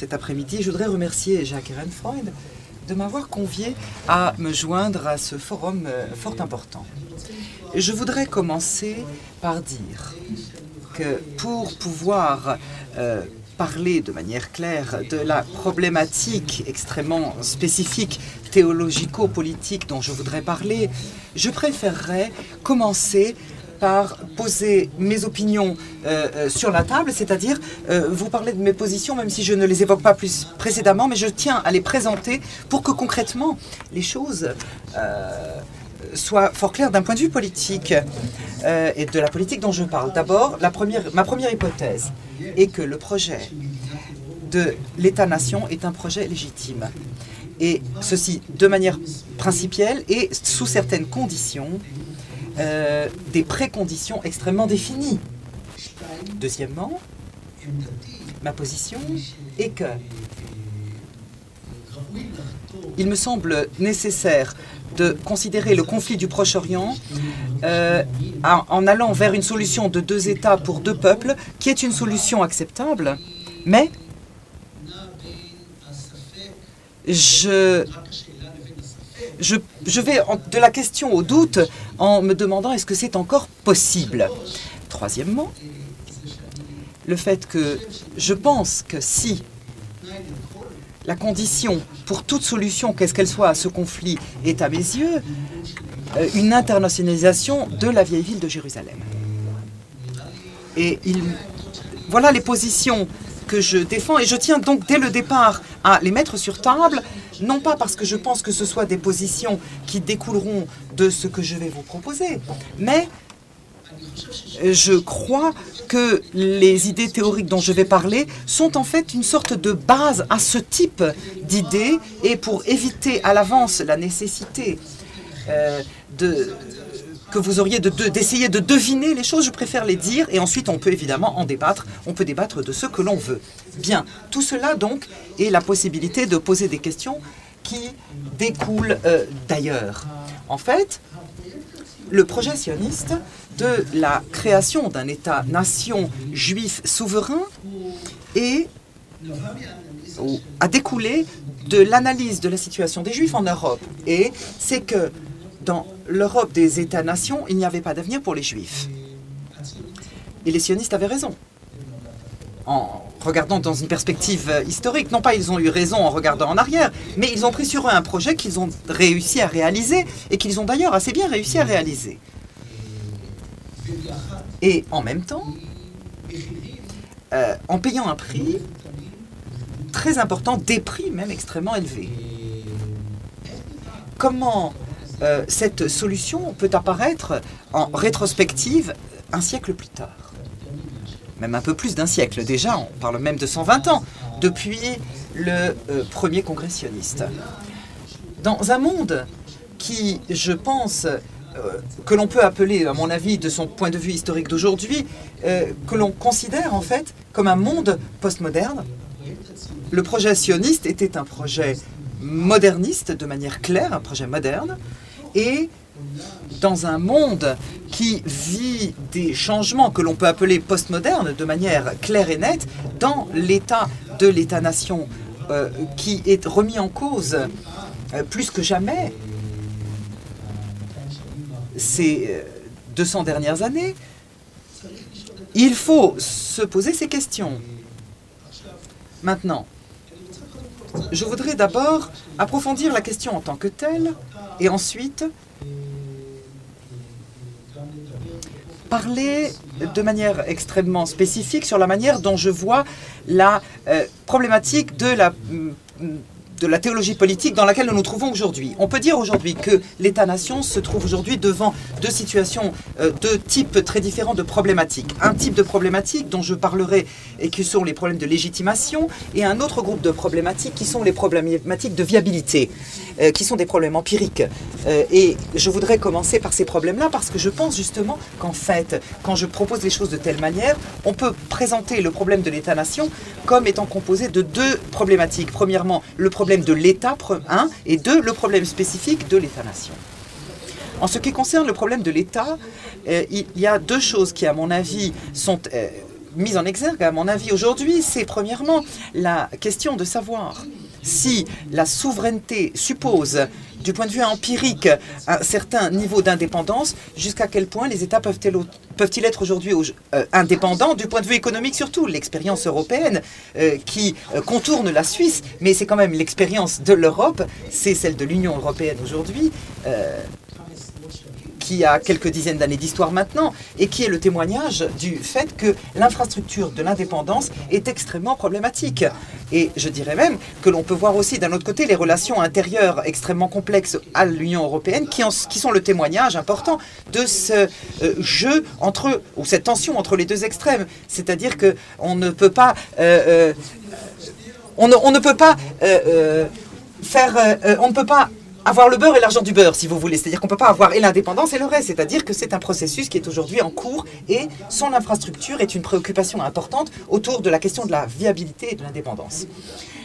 Cet après-midi, je voudrais remercier Jacques Ehrenfreund de m'avoir convié à me joindre à ce forum euh, fort important. Je voudrais commencer par dire que pour pouvoir euh, parler de manière claire de la problématique extrêmement spécifique théologico-politique dont je voudrais parler, je préférerais commencer par poser mes opinions euh, euh, sur la table, c'est-à-dire euh, vous parler de mes positions, même si je ne les évoque pas plus précédemment, mais je tiens à les présenter pour que concrètement les choses soient fort claires d'un point de vue politique et de la politique dont je parle. D'abord, ma première hypothèse est que le projet de l'État-nation est un projet légitime. Et ceci de manière principielle et sous certaines conditions euh, des préconditions extrêmement définies. Deuxièmement, ma position est que il me semble nécessaire de considérer le conflit du Proche-Orient euh, en, allant vers une solution de deux États pour deux peuples, qui est une solution acceptable, mais je je, vais de la question au doute en me demandant est-ce que c'est encore possible. Troisièmement, le fait que je pense que si la condition pour toute solution, qu'est-ce qu'elle soit à ce conflit, est à mes yeux euh, une internationalisation de la vieille ville de Jérusalem. Et il, voilà les positions que je défends et je tiens donc dès le départ à les mettre sur table non pas parce que je pense que ce soit des positions qui découleront de ce que je vais vous proposer, mais je crois que les idées théoriques dont je vais parler sont en fait une sorte de base à ce type d'idées et pour éviter à l'avance la nécessité euh, de, que vous auriez d'essayer de, de, deviner les choses, je préfère les dire et ensuite on peut évidemment en débattre, on peut débattre de ce que l'on veut. Bien, tout cela donc est la possibilité de poser des questions qui découlent euh, d'ailleurs. En fait, le projet sioniste de la création d'un État-nation juif souverain est, a découlé de l'analyse de la situation des Juifs en Europe. Et c'est que dans l'Europe des États-nations, il n'y avait pas d'avenir pour les Juifs. Et les sionistes avaient raison. En regardant dans une perspective euh, historique, non pas ils ont eu raison en regardant en arrière, mais ils ont pris sur eux un projet qu'ils ont réussi à réaliser et qu'ils ont d'ailleurs assez bien réussi à réaliser. Et en même temps, euh, en payant un prix très important, des prix même extrêmement élevés. Comment euh, cette solution peut apparaître en rétrospective un siècle plus tard. Même un peu plus d'un siècle déjà, on parle même de 120 ans, depuis le euh, premier congressionniste. Dans un monde qui, je pense, euh, que l'on peut appeler, à mon avis, de son point de vue historique d'aujourd'hui, que l'on considère en fait comme un monde postmoderne, le projet sioniste était un projet moderniste de manière claire, un projet moderne, et dans un monde qui vit des changements que l'on peut appeler postmodernes de manière claire et nette, dans l'état de l'État-nation euh, qui est remis en cause euh, plus que jamais ces 200 euh, dernières années, il faut se poser ces questions. Maintenant, je voudrais d'abord approfondir la question en tant que telle et ensuite parler de manière extrêmement spécifique sur la manière dont je vois la euh, problématique de la de la théologie politique dans laquelle nous nous trouvons aujourd'hui. On peut dire aujourd'hui que l'État-nation se trouve aujourd'hui devant deux situations, euh, deux types très différents de problématiques. Un type de problématique dont je parlerai et qui sont les problèmes de légitimation, et un autre groupe de problématiques qui sont les problématiques de viabilité, euh, qui sont des problèmes empiriques. Euh, et je voudrais commencer par ces problèmes-là parce que je pense justement qu'en fait, quand je propose les choses de telle manière, on peut présenter le problème de l'État-nation comme étant composé de deux problématiques. Premièrement, le problème de l'État, un, et deux, le problème spécifique de l'État-nation. En ce qui concerne le problème de l'État, euh, il y a deux choses qui, à mon avis, sont euh, mises en exergue, à mon avis, aujourd'hui, c'est premièrement la question de savoir si la souveraineté suppose, du point de vue empirique, un certain niveau d'indépendance, jusqu'à quel point les États peuvent-ils être aujourd'hui euh, indépendants, du point de vue économique surtout L'expérience européenne euh, qui euh, contourne la Suisse, mais c'est quand même l'expérience de l'Europe, c'est celle de l'Union européenne aujourd'hui qui a quelques dizaines d'années d'histoire maintenant, et qui est le témoignage du fait que l'infrastructure de l'indépendance est extrêmement problématique. Et je dirais même que l'on peut voir aussi d'un autre côté les relations intérieures extrêmement complexes à l'Union européenne qui, qui, sont le témoignage important de ce euh, jeu entre, ou cette tension entre les deux extrêmes. C'est-à-dire qu'on ne peut pas... Euh, euh, on, on, ne, peut pas faire... on ne peut pas avoir le beurre et l'argent du beurre, si vous voulez. C'est-à-dire qu'on ne peut pas avoir et l'indépendance et le reste. C'est-à-dire que c'est un processus qui est aujourd'hui en cours et son infrastructure est une préoccupation importante autour de la question de la viabilité et de l'indépendance.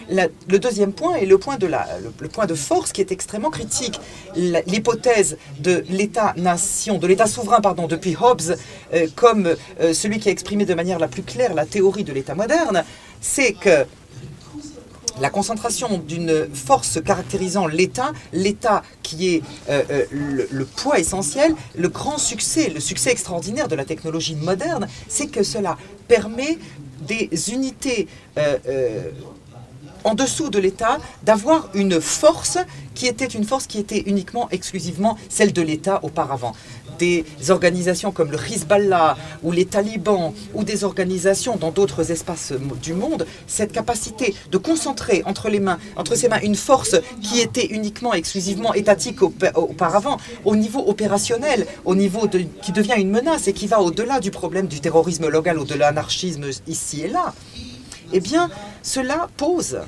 le deuxième point est le point, de la, le, point de force qui est extrêmement critique. L'hypothèse de l'État-nation, de l'État souverain, pardon, depuis Hobbes, euh, comme euh, celui qui a exprimé de manière la plus claire la théorie de l'État moderne, c'est que la concentration d'une force caractérisant l'État, l'État qui est euh, euh, le, poids essentiel, le grand succès, le succès extraordinaire de la technologie moderne, c'est que cela permet des unités euh, en dessous de l'État d'avoir une force qui était une force qui était uniquement, exclusivement celle de l'État auparavant des organisations comme le Hezbollah ou les talibans ou des organisations dans d'autres espaces du monde, cette capacité de concentrer entre les mains, entre ses mains, une force qui était uniquement, exclusivement étatique auparavant, au niveau opérationnel, au niveau de, qui devient une menace et qui va au-delà du problème du terrorisme local ou de l'anarchisme ici et là, eh bien, cela pose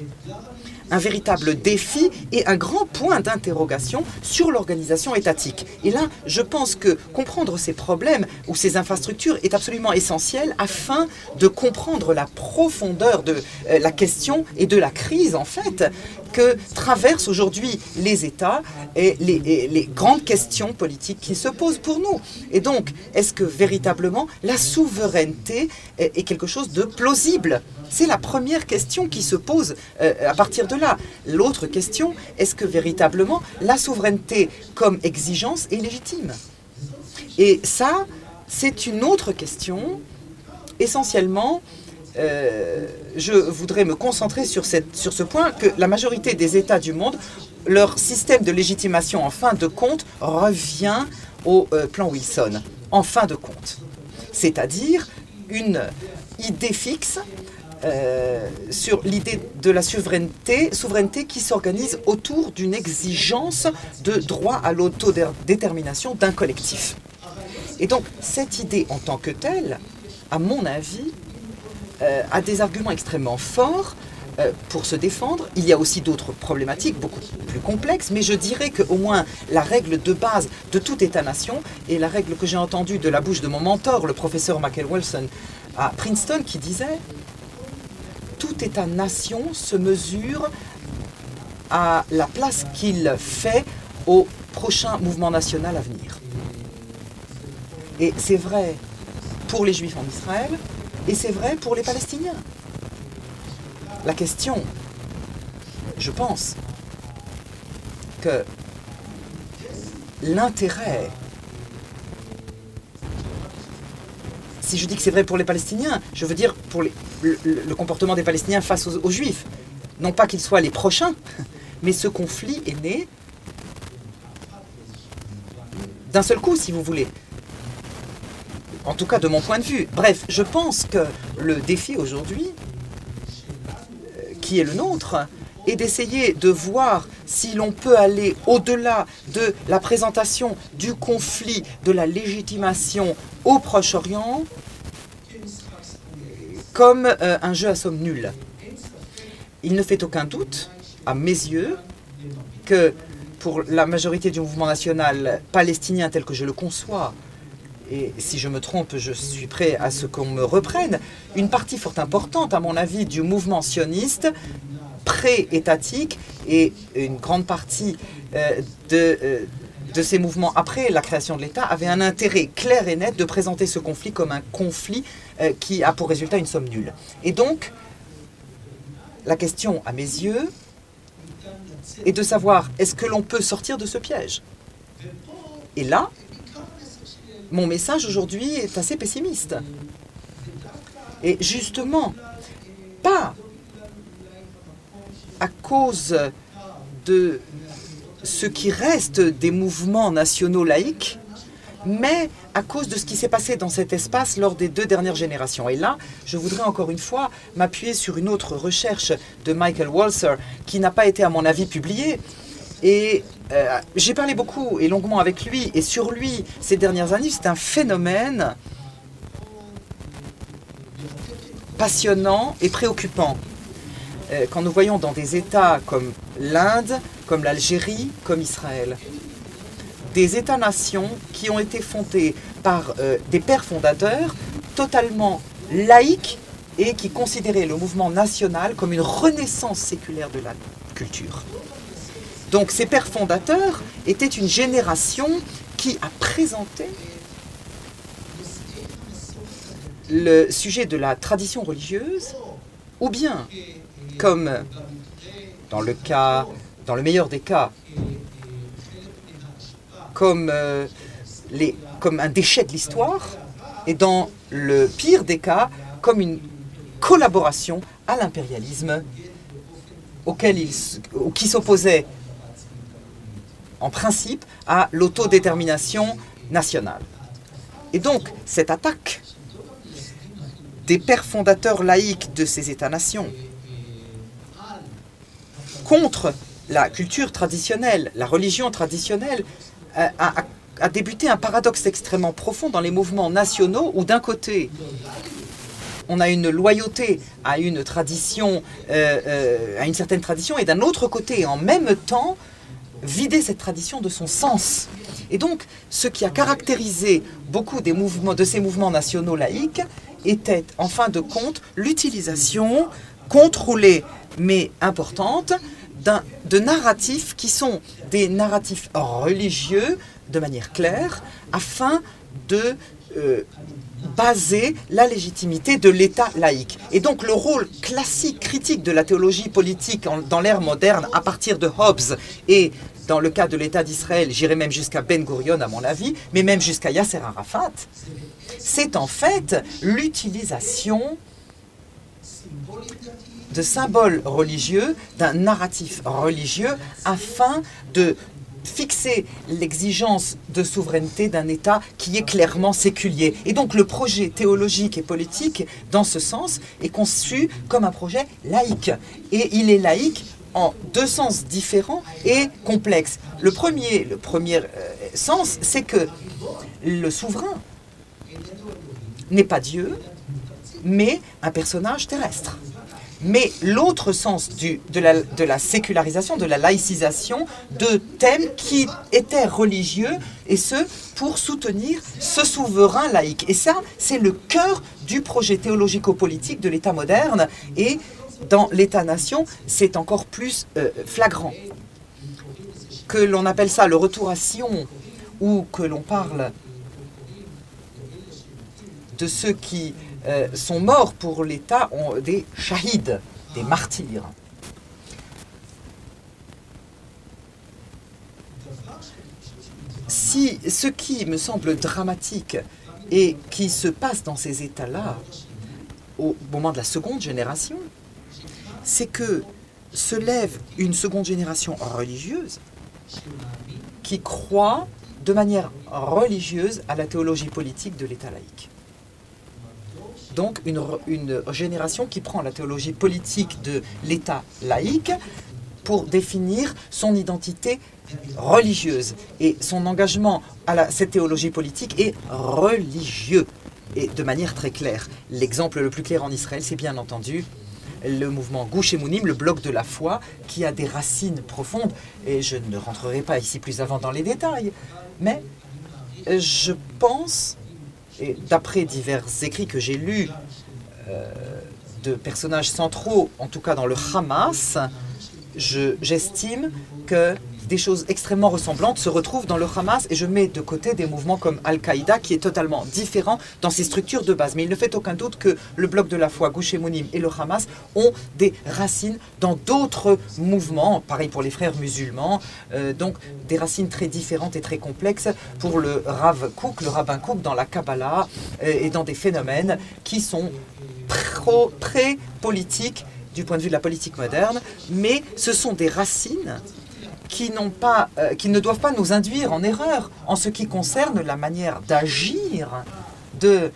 un véritable défi et un grand point d'interrogation sur l'organisation étatique. Et là, je pense que comprendre ces problèmes ou ces infrastructures est absolument essentiel afin de comprendre la profondeur de euh, la question et de la crise, en fait, que traversent aujourd'hui les États et les, grandes questions politiques qui se posent pour nous. Et donc, est-ce que véritablement la souveraineté est, quelque chose de plausible? C'est la première question qui se pose euh, à partir de là. L'autre question, est-ce que véritablement la souveraineté comme exigence est légitime? Et ça, c'est une autre question essentiellement euh, je voudrais me concentrer sur, ce point que la majorité des États du monde, leur système de légitimation en fin de compte revient au euh, plan Wilson, en fin de compte. C'est-à-dire une idée fixe euh, sur l'idée de la souveraineté, souveraineté qui s'organise autour d'une exigence de droit à l'autodétermination d'un collectif. Et donc cette idée en tant que telle, à mon avis, euh, a des arguments extrêmement forts euh, pour se défendre. Il y a aussi d'autres problématiques beaucoup plus complexes, mais je dirais qu'au moins la règle de base de tout État-nation, et la règle que j'ai entendue de la bouche de mon mentor, le professeur Michael Wilson à Princeton, qui disait tout État-nation se mesure à la place qu'il fait au prochain mouvement national à venir. Et c'est vrai pour les Juifs en Israël, et c'est vrai pour les Palestiniens. La question, je pense, que l'intérêt, si je dis que c'est vrai pour les Palestiniens, je veux dire pour le, comportement des Palestiniens face aux, Juifs. Non pas qu'ils soient les prochains, mais ce conflit est né d'un seul coup, si vous voulez en tout cas de mon point de vue. Bref, je pense que le défi aujourd'hui, euh, qui est le nôtre, est d'essayer de voir si l'on peut aller au-delà de la présentation du conflit, de la légitimation au Proche-Orient, comme euh, un jeu à somme nulle. Il ne fait aucun doute, à mes yeux, que pour la majorité du mouvement national palestinien tel que je le conçois, et si je me trompe, je suis prêt à ce qu'on me reprenne, une partie fort importante, à mon avis, du mouvement sioniste pré-étatique et une grande partie euh, de, euh, de ces mouvements après la création de l'État avaient un intérêt clair et net de présenter ce conflit comme un conflit euh, qui a pour résultat une somme nulle. Et donc, la question, à mes yeux, est de savoir est-ce que l'on peut sortir de ce piège? Et là, mon message aujourd'hui est assez pessimiste. Et justement, pas à cause de ce qui reste des mouvements nationaux laïques, mais à cause de ce qui s'est passé dans cet espace lors des deux dernières générations. Et là, je voudrais encore une fois m'appuyer sur une autre recherche de Michael Walser, qui n'a pas été, à mon avis, publiée. Et euh, j'ai parlé beaucoup et longuement avec lui, et sur lui ces dernières années, c'est un phénomène passionnant et préoccupant. Euh, quand nous voyons dans des États comme l'Inde, comme l'Algérie, comme Israël, des États-nations qui ont été fondés par euh, des pères fondateurs totalement laïques et qui considéraient le mouvement national comme une renaissance séculaire de la culture. Donc ces pères fondateurs étaient une génération qui a présenté le sujet de la tradition religieuse, ou bien, comme dans le cas, dans le meilleur des cas, comme, euh, comme un déchet de l'histoire, et dans le pire des cas, comme une collaboration à l'impérialisme auquel il, qui s'opposait en principe à l'autodétermination nationale. Et donc, cette attaque des pères fondateurs laïques de ces États-nations contre la culture traditionnelle, la religion traditionnelle, euh, a, débuté un paradoxe extrêmement profond dans les mouvements nationaux où d'un côté, on a une loyauté à une tradition, euh, euh, à une certaine tradition, et d'un autre côté, en même temps, vider cette tradition de son sens. Et donc, ce qui a caractérisé beaucoup de ces mouvements nationaux laïques était, en fin de compte, l'utilisation contrôlée mais importante de narratifs qui sont des narratifs religieux de manière claire afin de euh, baser la légitimité de l'État laïque. Et donc le rôle classique, critique de la théologie politique dans l'ère moderne à partir de Hobbes et dans le cas de l'État d'Israël, j'irai même jusqu'à Ben Gurion à mon avis, mais même jusqu'à Yasser Arafat, c'est en fait l'utilisation de symboles religieux, d'un narratif religieux, afin de fixer l'exigence de souveraineté d'un État qui est clairement séculier. Et donc le projet théologique et politique, dans ce sens, est conçu comme un projet laïque. Et il est laïque en deux sens différents et complexes. Le premier, le premier euh, sens, c'est que le souverain n'est pas Dieu, mais un personnage terrestre. Mais l'autre sens du, de, la, de la sécularisation, de la laïcisation de thèmes qui étaient religieux, et ce, pour soutenir ce souverain laïque. Et ça, c'est le cœur du projet théologico-politique de l'État moderne, et dans l'État-nation, c'est encore plus euh, flagrant. Que l'on appelle ça le retour à Sion, ou que l'on parle de ceux qui euh, sont morts pour l'État, des shahids, des martyrs. Si ce qui me semble dramatique et qui se passe dans ces États-là, au moment de la seconde génération, c'est que se lève une seconde génération religieuse qui croit de manière religieuse à la théologie politique de l'État laïque. Donc une, génération qui prend la théologie politique de l'État laïque pour définir son identité religieuse. Et son engagement à cette théologie politique est religieux et de manière très claire. L'exemple le plus clair en Israël, c'est bien entendu le mouvement Gouche le bloc de la foi, qui a des racines profondes. Et je ne rentrerai pas ici plus avant dans les détails. Mais je pense, et d'après divers écrits que j'ai lus euh, de personnages centraux, en tout cas dans le Hamas, j'estime que des choses extrêmement ressemblantes se retrouvent dans le Hamas et je mets de côté des mouvements comme Al-Qaïda qui est totalement différent dans ses structures de base. Mais il ne fait aucun doute que le bloc de la foi, Gush Emunim et le Hamas ont des racines dans d'autres mouvements, pareil pour les frères musulmans, euh, donc des racines très différentes et très complexes pour le Rav Kook, le rabbin Kook dans la Kabbalah euh, et dans des phénomènes qui sont très politiques du point de vue de la politique moderne, mais ce sont des racines qui, pas, euh, qui ne doivent pas nous induire en erreur en ce qui concerne la manière d'agir de,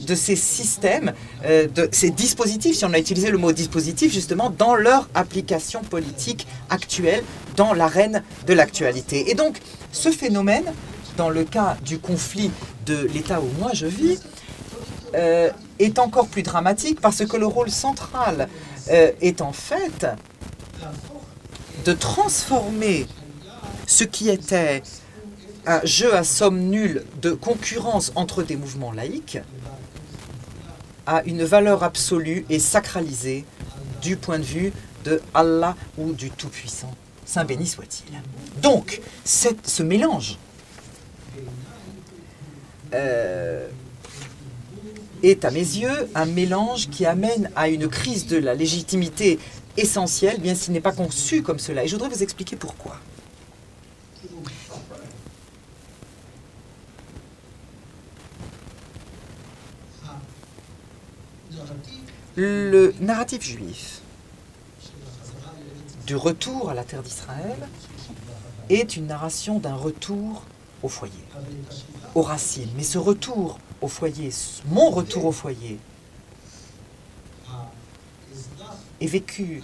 de ces systèmes, euh, de ces dispositifs, si on a utilisé le mot dispositif, justement, dans leur application politique actuelle, dans l'arène de l'actualité. Et donc, ce phénomène, dans le cas du conflit de l'État où moi je vis, euh, est encore plus dramatique parce que le rôle central est en fait de transformer ce qui était un jeu à somme nulle de concurrence entre des mouvements laïques à une valeur absolue et sacralisée du point de vue de Allah ou du Tout-Puissant. Saint béni soit-il. Donc, ce mélange euh, est à mes yeux un mélange qui amène à une crise de la légitimité essentielle, bien s'il n'est pas conçu comme cela. Et je voudrais vous expliquer pourquoi. Le narratif juif du retour à la terre d'Israël est une narration d'un retour au foyer, aux racines. Mais ce retour au foyer, mon retour au foyer, est vécu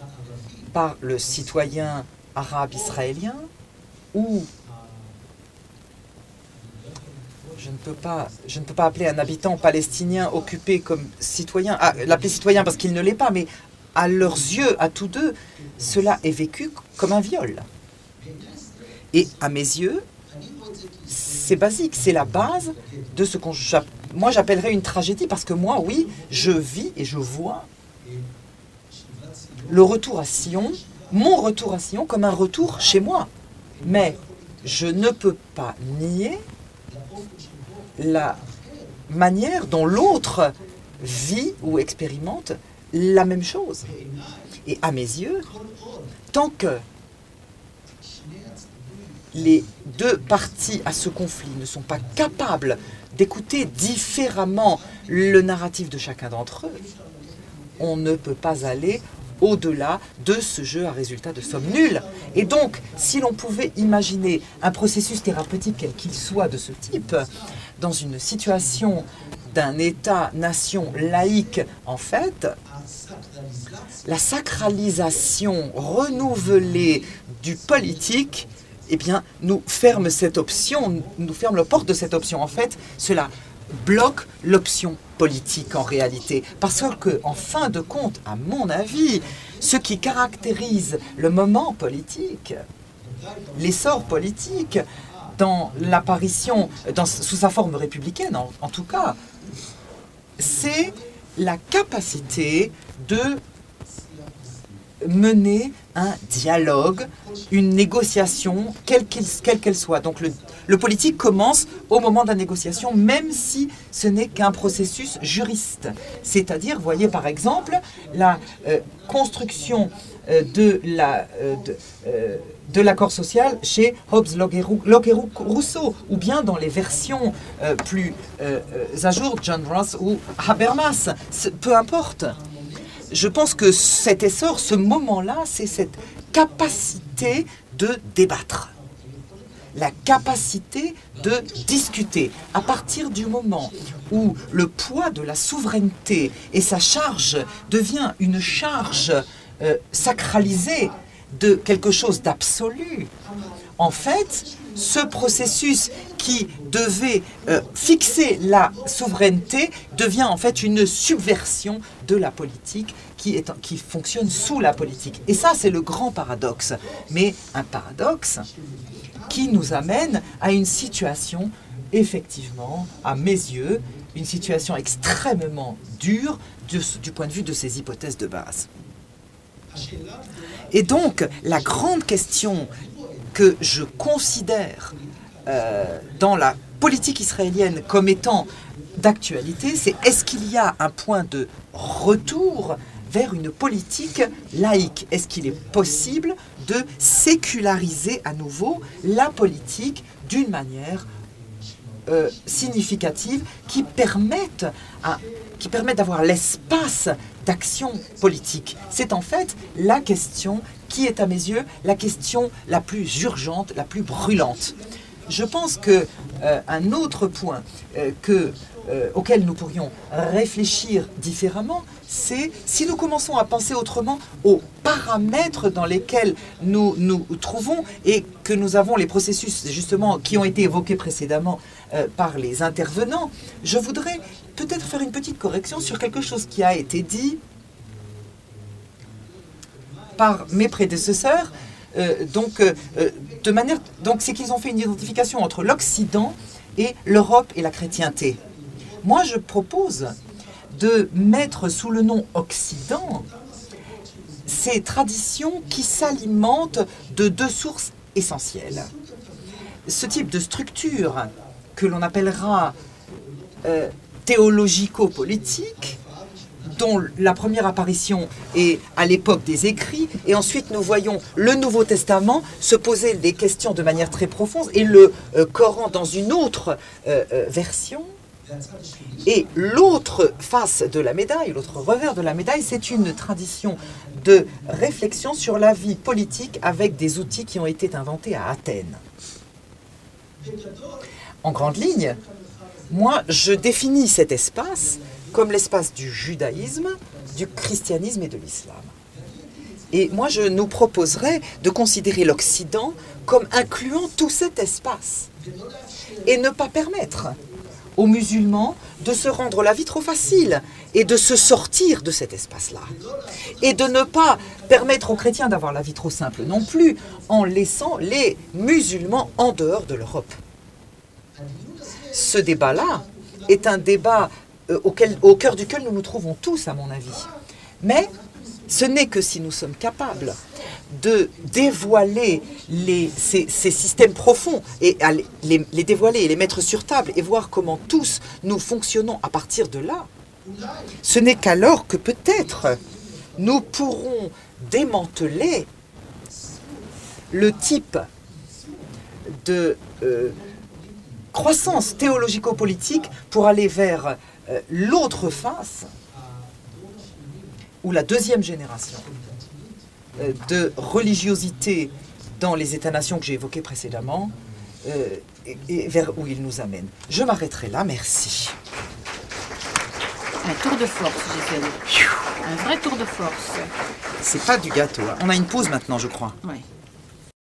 par le citoyen arabe israélien ou je ne peux pas, je ne peux pas appeler un habitant palestinien occupé comme citoyen, ah, l'appeler citoyen parce qu'il ne l'est pas, mais à leurs yeux, à tous deux, cela est vécu comme un viol. Et à mes yeux, c'est basique, c'est la base de ce qu'on moi j'appellerais une tragédie parce que moi, oui, je vis et je vois le retour à Sion, mon retour à Sion comme un retour chez moi. Mais je ne peux pas nier la manière dont l'autre vit ou expérimente la même chose. Et à mes yeux, tant que les deux parties à ce conflit ne sont pas capables d'écouter différemment le narratif de chacun d'entre eux, on ne peut pas aller au-delà de ce jeu à résultat de somme nulle. Et donc, si l'on pouvait imaginer un processus thérapeutique quel qu'il soit de ce type, dans une situation d'un État-nation laïque, en fait, la sacralisation renouvelée du politique eh bien, nous ferme cette option, nous ferme la porte de cette option. En fait, cela bloque l'option politique en réalité. Parce que, en fin de compte, à mon avis, ce qui caractérise le moment politique, l'essor politique, dans l'apparition, sous sa forme républicaine en tout cas, c'est la capacité de mener un dialogue, une négociation, quelle qu'elle soit. Donc le, politique commence au moment de la négociation, même si ce n'est qu'un processus juriste. C'est-à-dire, voyez par exemple, la euh, construction euh, de la... Euh, l'accord social chez Hobbes, Locke Rousseau, ou bien dans les versions plus à jour, John Ross ou Habermas, peu importe. Je pense que cet essor, ce moment-là, c'est cette capacité de débattre la capacité de discuter. À partir du moment où le poids de la souveraineté et sa charge devient une charge euh, sacralisée de quelque chose d'absolu, en fait, ce processus qui devait euh, fixer la souveraineté devient en fait une subversion de la politique qui, fonctionne sous la politique. Et ça, c'est le grand paradoxe. Mais un paradoxe qui nous amène à une situation, effectivement, à mes yeux, une situation extrêmement dure du point de vue de ces hypothèses de base. Et donc, la grande question que je considère euh, dans la politique israélienne comme étant d'actualité, c'est est-ce qu'il y a un point de retour vers une politique laïque Est-ce qu'il est possible de séculariser à nouveau la politique d'une manière euh, significative qui permette, qui permette d'avoir l'espace d'action politique? C'est en fait la question qui est à mes yeux la question la plus urgente, la plus brûlante. Je pense que euh, un autre point euh, que euh, auquel nous pourrions réfléchir différemment, c'est si nous commençons à penser autrement aux paramètres dans lesquels nous nous trouvons et que nous avons les processus justement qui ont été évoqués précédemment euh, par les intervenants, je voudrais peut-être faire une petite correction sur quelque chose qui a été dit par mes prédécesseurs. Euh, donc, de manière, donc, c'est qu'ils ont fait une identification entre l'Occident et l'Europe et la chrétienté. Moi, je propose de mettre sous le nom Occident ces traditions qui s'alimentent de deux sources essentielles. Ce type de structure que l'on appellera euh, théologico-politique, dont la première apparition est à l'époque des écrits, et ensuite nous voyons le Nouveau Testament se poser des questions de manière très profonde, et le euh, Coran dans une autre euh, version, et l'autre face de la médaille, l'autre revers de la médaille, c'est une tradition de réflexion sur la vie politique avec des outils qui ont été inventés à Athènes. En grande ligne, moi, je définis cet espace comme l'espace du judaïsme, du christianisme et de l'islam. Et moi, je nous proposerais de considérer l'Occident comme incluant tout cet espace et ne pas permettre aux musulmans de se rendre la vie trop facile et de se sortir de cet espace-là. Et de ne pas permettre aux chrétiens d'avoir la vie trop simple non plus en laissant les musulmans en dehors de l'Europe. Ce débat-là est un débat euh, au cœur duquel nous nous trouvons tous, à mon avis. Mais ce n'est que si nous sommes capables de dévoiler ces, systèmes profonds et les, les, dévoiler et les mettre sur table et voir comment tous nous fonctionnons à partir de là, ce n'est qu'alors que peut-être nous pourrons démanteler le type de euh, croissance théologico-politique pour aller vers euh, l'autre face ou la deuxième génération euh, de religiosité dans les États-nations que j'ai évoqués précédemment euh, et, vers où il nous amène. Je m'arrêterai là, merci. Un tour de force, fait. Un vrai tour de force. C'est pas du gâteau. Hein. On a une pause maintenant, je crois. Oui.